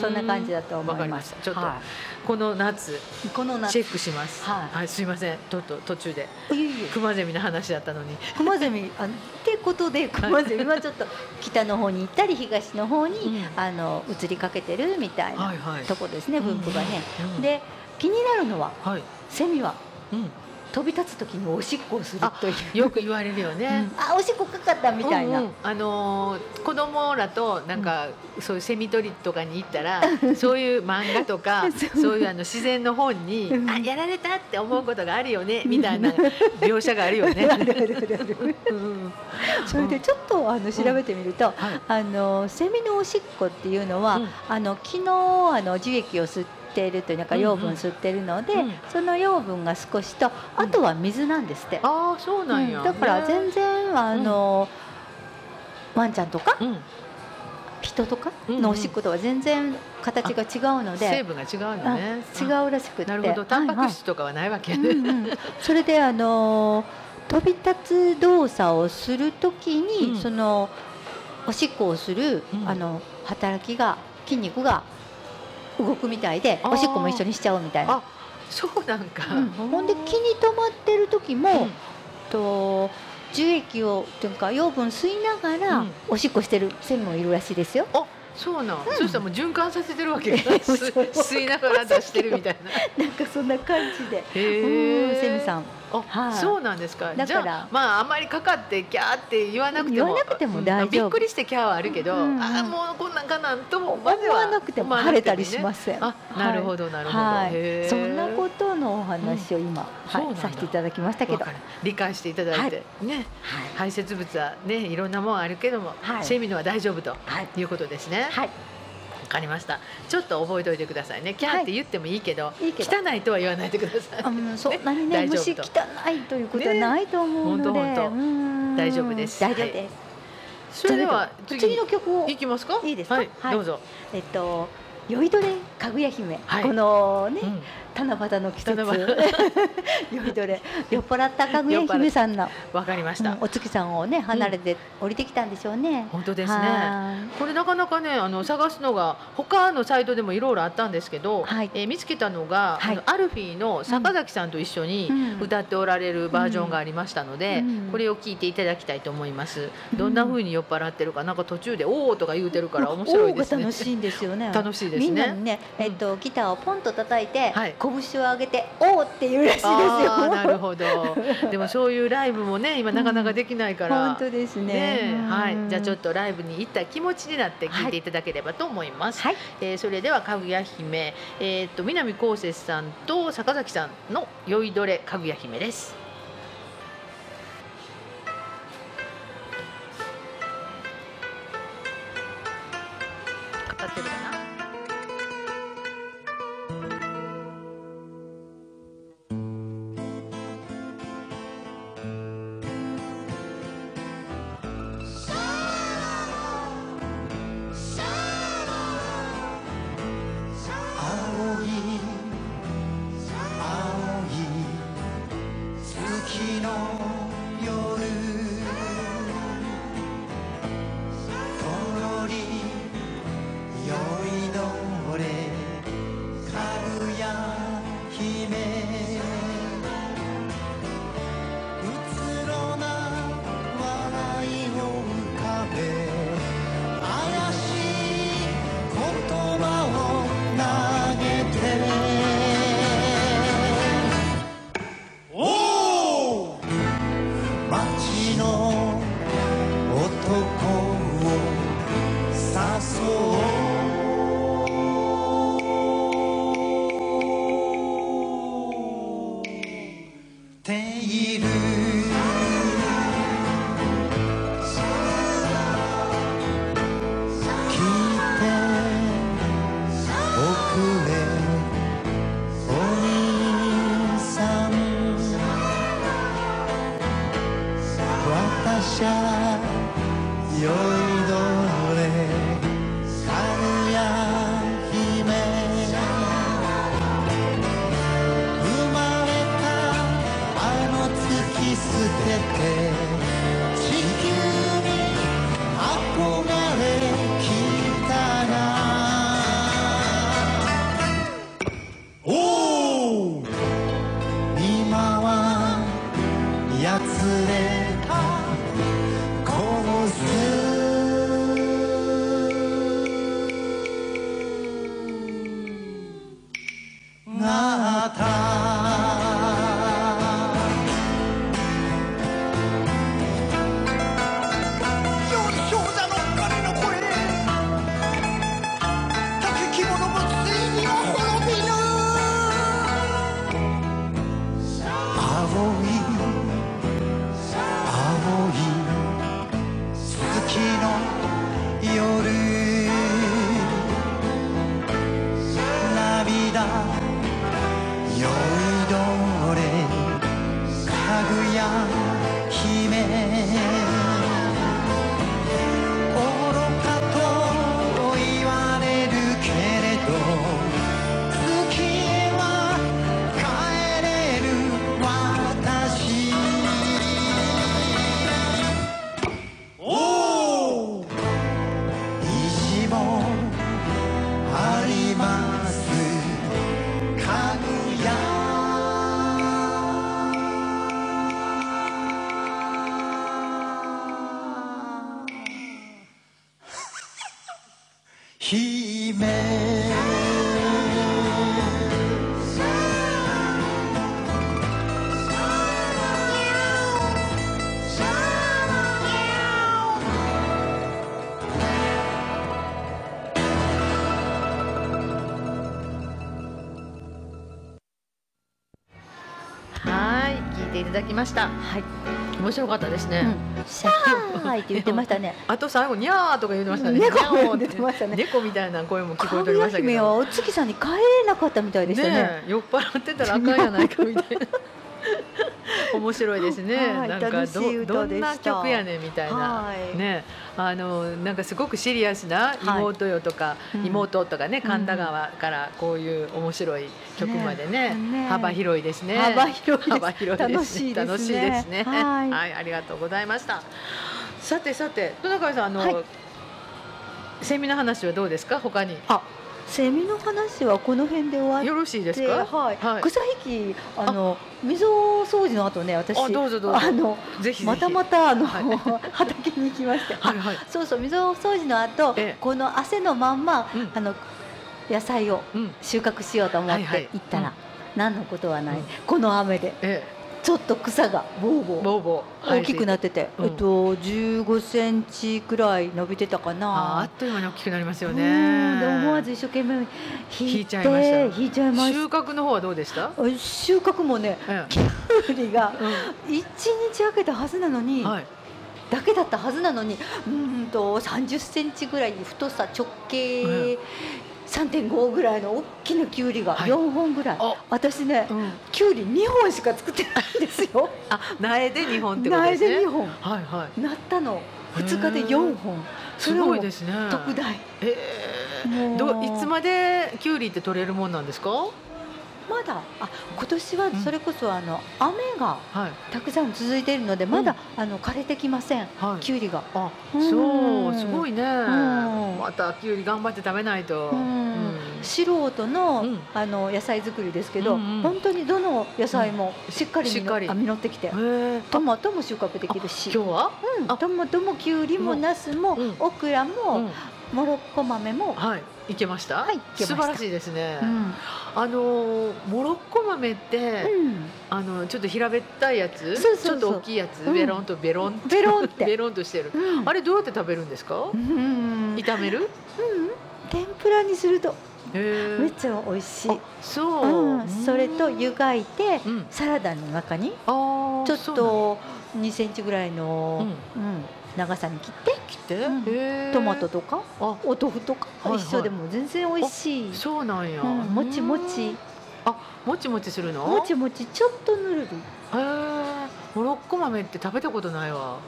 そんな感じだと思いまりますした。ちょっとはこの夏いこの夏チェックします。はいすいません。とっと途中でクマゼミの話だったのに。クマゼミあってことでクマゼミはちょっと北の方に行ったり東の方に、うんあの移りかけてるみたいな。とこですね、分布がね。うん、で気になるのははい。セミはうん。飛び立つ時におしっこをするという。よく言われるよね。うん。あおしっこかかったみたいな。うんうん。あのー子供らとなんか、そういうセミ取りとかに行ったらそういう漫画とか そう。いうあの自然の本にうん。あやられたって思うことがあるよねみたいな 描写があるよね。それでちょっとあの調べてみると、はい。あのセミのおしっこっていうのは、うん。あの昨日あの樹液を吸っているというなんかうんうん。養分吸ってるので、うん。その養分が少しとあとは水なんですって、ああそうなんや。うん。だから全然あの、ワンちゃんとかうん。人とかうんうん。のおしっことは全然形が違うので、成分が違うのね。あ違うらしくって。なるほど。タンパクはい質とかはないわけ。はいうんうん。それであの飛び立つ動作をするときに、うん。そのおしっこをする、うん。あの働きが筋肉が動くみたいでおしっこも一緒にしちゃうみたいな。あそうなんか、うん。ほんで気に留まってる時も、と樹液をというか養分吸いながら、うん。おしっこしてるセミもいるらしいですよ。あそうなん、そしたらもう循環させてるわけ吸 吸いながら出してるみたいな。なんかそんな感じで。へうんえセミさん。あ、はいそうなんですか。だからじゃあまああんまりかかってキャーって言わなくても言わなくてもうん大丈夫びっくりしてキャーはあるけど、うんうんあもうこんなんかなんとも思わなくても晴れたりしません。あ、なるほどなるほど。そんなことのお話を今、はい、させていただきましたけど。理解していただいて、ね排泄物はねいろんなもんあるけども、はいセミのは大丈夫とはい。いうことですね。はい。わかりました。ちょっと覚えておいてくださいね。キャーって言ってもいいけど、いいけど。汚いとは言わないでください。うん、そんなにね虫と。汚いということはないと思うので、ね。大丈夫です。大丈夫です。それでは次。の曲を。いきますか？いいですか？はい、はい。どうぞ。えっと酔いどれかぐや姫、はい。このね、うん七夕の季節。酔いどれ。酔っ払ったかぐや 姫さんの、わかりました。うんお月さんをね離れて降りてきたんでしょうね。本当ですね。はこれなかなかねあの探すのが他のサイトでもいろいろあったんですけど、はい。えー見つけたのが、はい。あのアルフィーの坂崎さんと一緒にうん。歌っておられるバージョンがありましたので、うん。これを聞いていただきたいと思います。どんな風に酔っ払ってるかなんか途中でおおとか言うてるから面白いですね。楽しいんですよね。楽しいですね。みんなにね、えっとギターをポンと叩いて、はい拳を上げておーっていうらしいですよ。なるほど。でもそういうライブもね今なかなかできないから。本当ですね。ねえはい、じゃあちょっととライブに行った気持ちになって聞いていただければと思います。はいえーそれではかぐや姫、えー、と南こうせつさんと坂崎さんの酔いどれかぐや姫です。かかってるかな？Señor. きました。はい、面白かったですね、うん、シャーイって言ってましたね。あと最後にゃーとか言ってましたね。猫。出て。ましたね。猫みたいな声も聞こえかておりましたけぐや姫はどお月さんに帰れなかったみたいでしたね。酔っ払ってたらあかんやないかみたいな 面白いですね、はい。なんかどどんな曲やねんみたいな、はい。ね。あのなんかすごくシリアスな妹よとか、うん。妹とかねうん。神田川からこういう面白い曲までね,、ねね。幅広いですね。幅広い幅広いです楽しいですね。楽しいですね。はい。ありがとうございました。さてさて戸中さんあの、はい。セミの話はどうですか？他に。あ、セミの話はこの辺で終わって。よろしいですか？はい、はい。草引きあの溝掃除の後ね私あどうぞどうぞ。あのまたまたあの、はい。畑に行きまして、はいはい。そうそう溝掃除の後、ええ。この汗のまんま、うん。あの野菜をうん。収穫しようと思っはいはい。て行ったら、うん。何のことはない、うん。この雨で。えちょっと草がボーボえー。ボーボー。大きくなってて、うんえっと15センチくらい伸びてたかあーあなっ。という間に大きくなりますようんねで思わず一生懸命引いちてゃいました。引いちゃいまし収穫の方はどうでした、た収穫もねえきゅうりがえ一日空けたはずなのに、うんはい。だけだったはずなのにうーんと30センチぐらい太さ直径3.5ぐらいの大きなきゅうりがはい。4本ぐらい、あ。私ねうん、きゅうり2本しか作ってないんですよ。あ苗で2本ってことですね。苗で2本。はいはい。なったの。2日でへー4本。そすごいですね。特大。ええもう。どういつまでキュウリって取れるもんなんですか？まだあ今年はそれこそあの雨がはい。たくさん続いているのでまだあの枯れてきません。はい。きゅうりが。あうん。そうすごいね。ん。またキュウリ頑張って食べないと。うん。うん。素人の,、うん。あの野菜作りですけど、本当にどの野菜もしっかり実しっかり。あ実ってきて。トマトも収穫できるし、今日は？うん。あ。トマトもきゅうりもう。んナスも、うん。オクラも、うん。モロッコ豆も、はいいけました？はい素晴らしいですね。うん。あのモロッコ豆ってうん。あのちょっと平べったいやつ？そうそうそう。ちょっと大きいやつ？うん。ベロンとベロンとベロンって。ベロンとしてる。うん。あれどうやって食べるんですか？うん。うん炒める？うん。天ぷらにするとめっちゃ美味しい、そう。うん、それと湯がいてうん。サラダの中にちょっと2センチぐらいの、ううん長さに切って切って？うん。トマトとか？あ。お豆腐とか？はいはい。一緒でも全然美味しい、そうなんや。うんもちもち。うん。あもちもちするの？もちもちちょっとぬるへえモロッコ豆って食べたことないわ。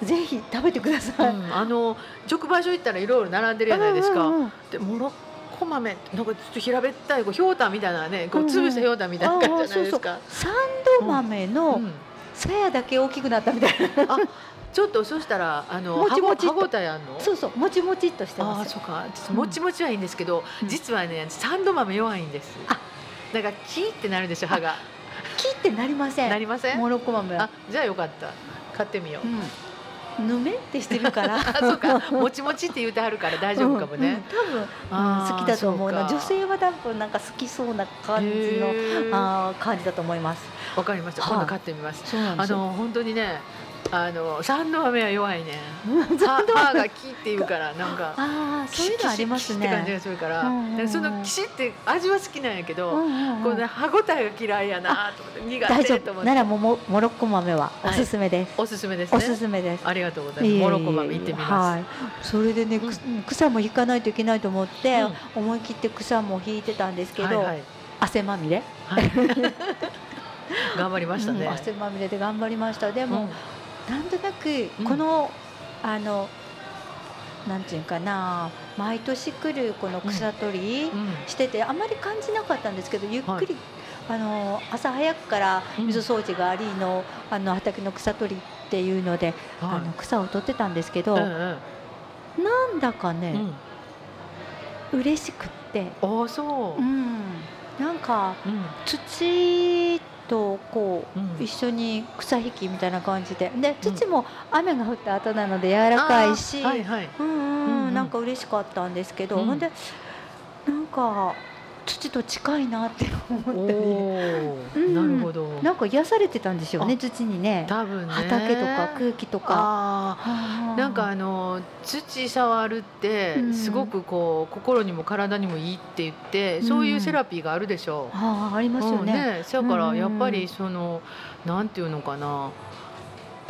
りぜひ食べてくだうさい、んあの直売所行ったらいろいろ並んでるじゃないですか。うんうんうんでモロッコ豆なんかちょっと平べったいこうひょうたんみたいなねこううん。うん潰したひょうたんみたいな感じじゃないですか。サンド豆のうん。さやだけ大きくなったみたいな、あちょっとそしたらあのもちもち歯ごたえあんの？そうそうもちもちっとしてああますそうか。もちもちはいいんですけど、うん。実はねサンド豆弱いんです。あ。だからキーってなるでしょ歯が。切ってなりません。なりません？モロッコ豆は。あじゃあよかった。買ってみよう、うん、ぬめってしてるから。あそうか。もちもちって言うてはるから大丈夫かもね、うんうん。多分、うんあー好きだと思うな。女性は多分なんか好きそうな感じのあー感じだと思います。わかりました。はい今度買ってみます、そうなんですよ。あの本当にねあのサンド豆は弱いね。うん歯歯がキっていうからなんかああそういうのありますキシキシって感じねがするから,、そのキシって味は好きなんやけど、こうね歯ごたえが嫌いやなと思って苦大丈手と思って夫ならももモロッコ豆はおすすめです、おすすめですねおすすめですありがとうございますモロッコ豆行ってみます、はい、それでね、く草も引かないといけないと思って、うん思い切って草も引いてたんですけど、汗まみれ、はい頑張りましたね、うん汗まみれで頑張りましたでも、うんなんとなくうん。この、あのなんていうかな毎年来るこの草取りうん。してて、あまり感じなかったんですけどゆっくり、あの朝早くからうん。水掃除がありの,、あの畑の草取りっていうので、あの草を取ってたんですけど、うんうん。なんだかね、うん。嬉しくって、ああそう。う、ん、なんかうん。土とこう、うん。一緒に草引きみたいな感じで。で土も雨が降った後なので柔らかいし、はいはい。うんうんうんうん。なんか嬉しかったんですけど、うん。ほんでなんか土と近いなって思ったり。うん。なるほど。なんか癒されてたんですよねあ土にね。多分ね。畑とか空気とか。なんかあの土触るってうん。すごくこう心にも体にもいいって言って、うん。そういうセラピーがあるでしょう。あーありますようんね。だからうんやっぱりそのなんていうのかな。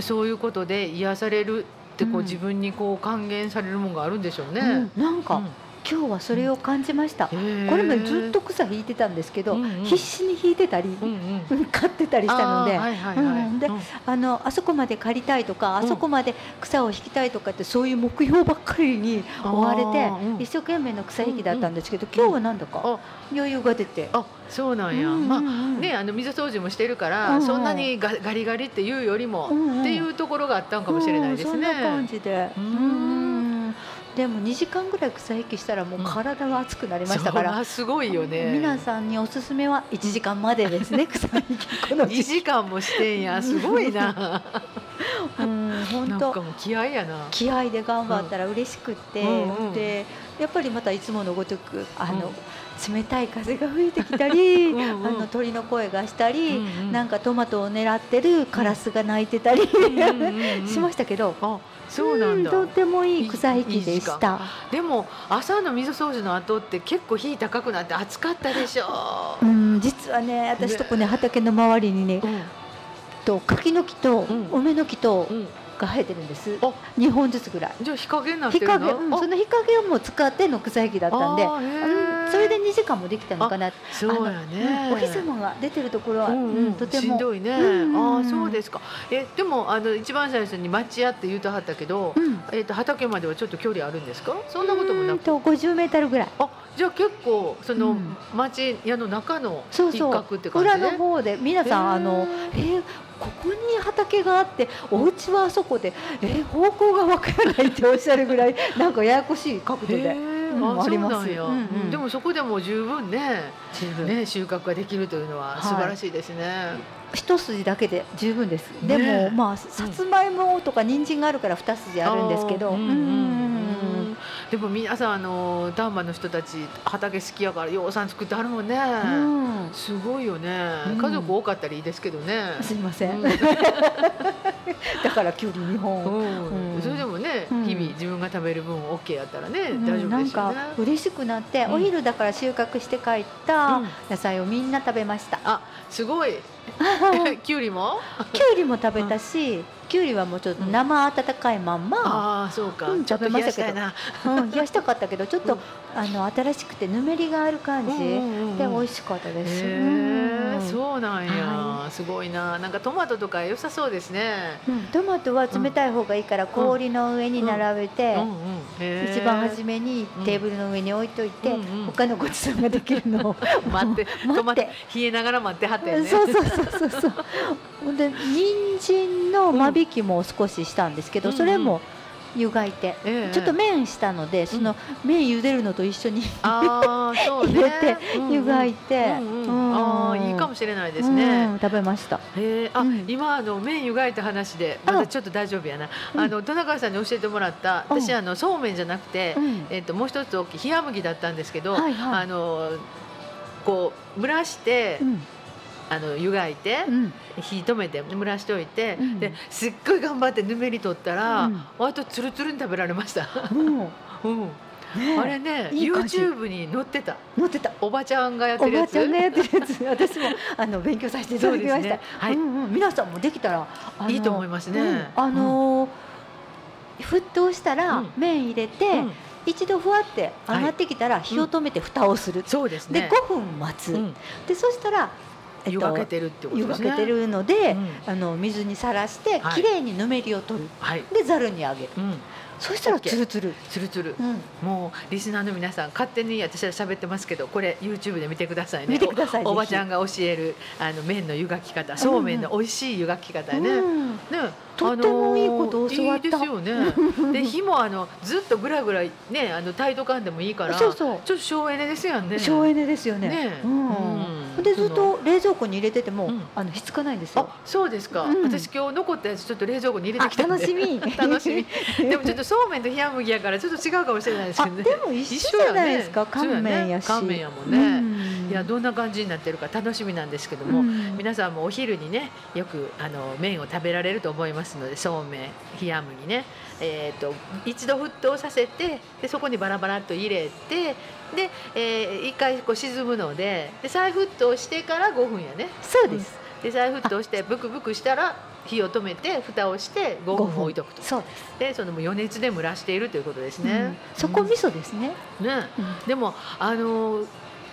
そういうことで癒されるってこう、うん。自分にこう還元されるものがあるんでしょうね。うん。なんか、うん今日はそれを感じました。これまでずっと草引いてたんですけど、うんうん。必死に引いてたり、うんうん。飼ってたりしたので、あそこまで刈りたいとか、うん。あそこまで草を引きたいとかってそういう目標ばっかりに追われて、一生懸命の草引きだったんですけど、ん。今日はなんだかあ。余裕が出て。あそうなんや、うんうんうん。まあねあの水掃除もしてるから、うんうん。そんなにガガリガリっていうよりも、うんうん。っていうところがあったんかもしれないですね。うんそんな感じで。うんうんでも2時間ぐらい草引きしたらもう体が熱くなりましたから。そらすごいよね。皆さんにおすすめは1時間までですね 草引きこの2時間もしてんやすごいな。うん本当かもう気合やな。気合で頑張ったら嬉しくって、うんうんでやっぱりまたいつものごとくあの、うん冷たい風が吹いてきたりうんうんあの鳥の声がしたり、うんうんなんかトマトを狙ってるカラスが鳴いてたり、うんうんうん しましたけど、あそうなんだ。とってもいい草引きでした。でも朝の水掃除の後って結構火高くなって暑かったでしょう。ん、実はね私とこね畑の周りにねうんと柿の木とうん梅の木とうん。が生えてるんです。あ2本ずつぐらい。じゃあ日陰にな日？陰、うんあその日陰をもう使っての草引きだったんで。うんそれで2時間もできたのかな。そうやね。うんお日様が出てるところは、うんうん。うんとても。しんどいね。うんうんああそうですか。えでもあの一番最初に町屋って言うとはったけど、うん。えっ、と畑まではちょっと距離あるんですか？そんなこともなく。うんと50メートルぐらい。あじゃあ結構その、うん。町屋の中の一そうそう。角って感じで？裏の方で皆さんあのえーここに畑があってお家はあそこでえ方向がわからないっておっしゃるぐらいなんかややこしい角度で。ーうんありますなんや、うんうん。でもそこでも十分ね十分。ね収穫ができるというのははい。素晴らしいですね。一筋だけで十分です、ね。でもまあさつまいもとか人参があるから二筋あるんですけど。でも皆さんあの丹波の人たち畑好きやからようさん作ってはるもんね。うん。すごいよね、うん。家族多かったらいいですけどね。すいません、うん。だからきゅうり2本、それでもね、うん。日々自分が食べる分 OK やったらね、うん。大丈夫ですよね。嬉しくなって、うん。お昼だから収穫して帰ったうん。野菜をみんな食べました、あすごい。きゅうりも？きゅうりも食べたし、きゅうりはもうちょっと生温かいまんま、ああそうか、うんちょっと冷やしたい食べな。うん、冷やしたかったけどちょっと、うん。あの新しくてぬめりがある感じ、うんうんうんうん。で美味しかったです。へうん。えそうなんや、はすごいな。なんかトマトとか良さそうですね。うんトマトは冷たい方がいいから氷の上に並べて、一番初めにテーブルの上に置いといて、うんうん。他のごちそうができるのを 待って待って冷えながら待ってはったよね。そうそうそうそうそう。ほんで人参の間引きも少ししたんですけど、うんそれも湯がいて、ええちょっと麺したのでその麺茹でるのと一緒に 入れて湯がいて、ああいいかもしれないですね。うん食べました。へえ。あ、うん。今あの麺湯がいた話でまだちょっと大丈夫やな。うん。あの田中さんに教えてもらったうん。私あのそうめんじゃなくて、うん。えっともう一つ大きい冷麦だったんですけど、あのこう蒸らして、うんあの湯がいて、うん。火止めて蒸らしておいて、うん。ですっごい頑張ってぬめり取ったら、うん。割とつるつるに食べられました。も うん、うねあれねいい YouTube に載ってた。乗ってた。おばちゃんがやっておるやつ。ばちゃんがやってるやつ、私も あの勉強させていただきました。ね。はい。うんうん、皆さんもできたら、いいと思いますね。うん。あのー沸騰したらうん。麺入れて、うん。一度ふわって上がってきたら火を止めて蓋をする。そうですでね。5分待つ。うん。でそしたら、えっと湯がけてるってこと湯ですね。がけてるので、うんあの水にさらしてはいきれいにぬめりを取る。はい。でざるにあげる。うん。そしたらツルツル。つるつるうん。もうリスナーの皆さん勝手に私は喋ってますけどこれ YouTube で見てくださいね。見てくださいおおばちゃんが教えるあの麺の湯がき方そうめんの美味しい湯がき方ね、うん。ね、とってもいいことを教わった。あのーいいですよね。で火もあのずっとぐらぐらねあの炊いとかんでもいいから、そうそう。ちょっと省エネですよね。省エネですよね。ね。うん。うん。でずっと冷蔵庫に入れてても、うん。あのひっつかないんですよ。あ。そうですか、うん。私今日残ったやつちょっと冷蔵庫に入れてきた楽しみ。楽しみ。でもちょっとそうめんと冷麦やからちょっと違うかもしれないですあけどね。でも一緒じゃないですか。ね。乾麺やし。乾麺やもんね。うん。いやどんな感じになってるか楽しみなんですけども、うん。皆さんもお昼にねよくあの麺を食べられると思いますのでそうめん冷麦ね、えー、と一度沸騰させてでそこにバラバラっと入れてで、えー一回こう沈むのでで再沸騰してから5分やね。そうです。で再沸騰してブクブクしたら火を止めて蓋をして5分置いとくと。そうです。でその余熱で蒸らしているということですね、うん。そこ味噌ですね。ね。うん。でもあの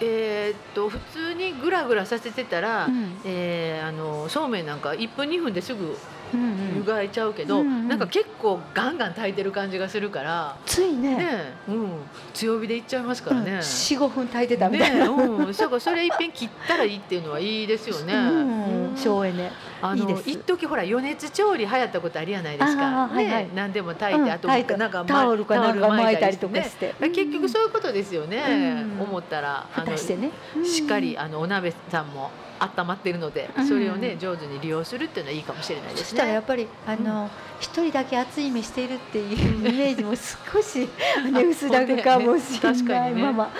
えーっと普通にグラグラさせてたら、うん。えーあのそうめんなんか1分2分ですぐうんうん。湯がいちゃうけど、うんうんなんか結構ガンガン炊いてる感じがするから、ついね。ね。うん、強火でいっちゃいますからね。うん。四五分炊いてたみたい。ね。な。うん、そうかそれいっぺん切ったらいいっていうのはいいですよね。うん。うん。省エネ。あの一時ほら余熱調理流行ったことあるやないですか。あーはいはい。ね、何でも炊いて、うんあとなんかタオルかなんか巻いたりとね。かして。結局そういうことですよね、うん。思ったらあの蓋してね。しっかりうんあのお鍋さんも温まってるので、うんそれをね上手に利用するっていうのはいいかもしれないですそしたらやね。っぱりあの一人だけ熱い目しているっていうイメージも少し ね薄らぐかもしれないまま。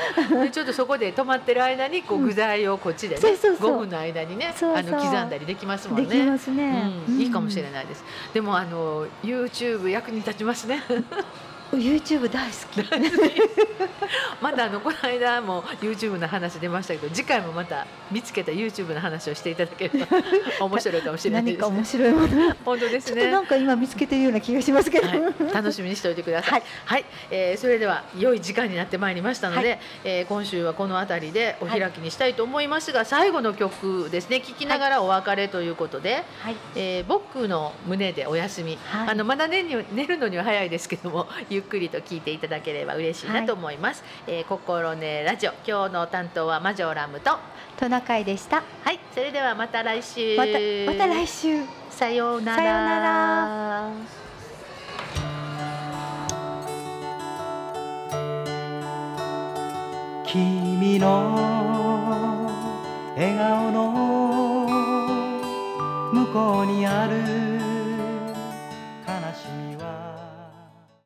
でちょっとそこで止まってる間にこううん具材をこっちでね、そうそうそう5分の間にねあの刻んだりできますもんでね。きますね。うん、いいかもしれい。ないです。でもあの YouTube 役に立ちますね。YouTube 大好き。まだあのこの間も YouTube の話出ましたけど次回もまた見つけた YouTube の話をしていただければ 面白いかもしれないですね何か面。白いもの。本当ですね。ちょっとなんか今見つけてるような気がしますけど。はい、楽しみにしておいてください。ははいい、えーそれでは良い時間になってまいりましたので、はえー今週はこの辺りでお開きにしたいと思いますが、最後の曲ですね。聞きながらお別れということで、はい。えー僕の胸でお休み。はいあのまだ寝に寝るのには早いですけども、ゆっくりと聞いていただければ嬉しいなと思います。えー心ねラジオ今日の担当はマジョラムと、トナカイでした。はい、それではまた来週。またまた来週。さようなら。さような君の笑顔の向こうにある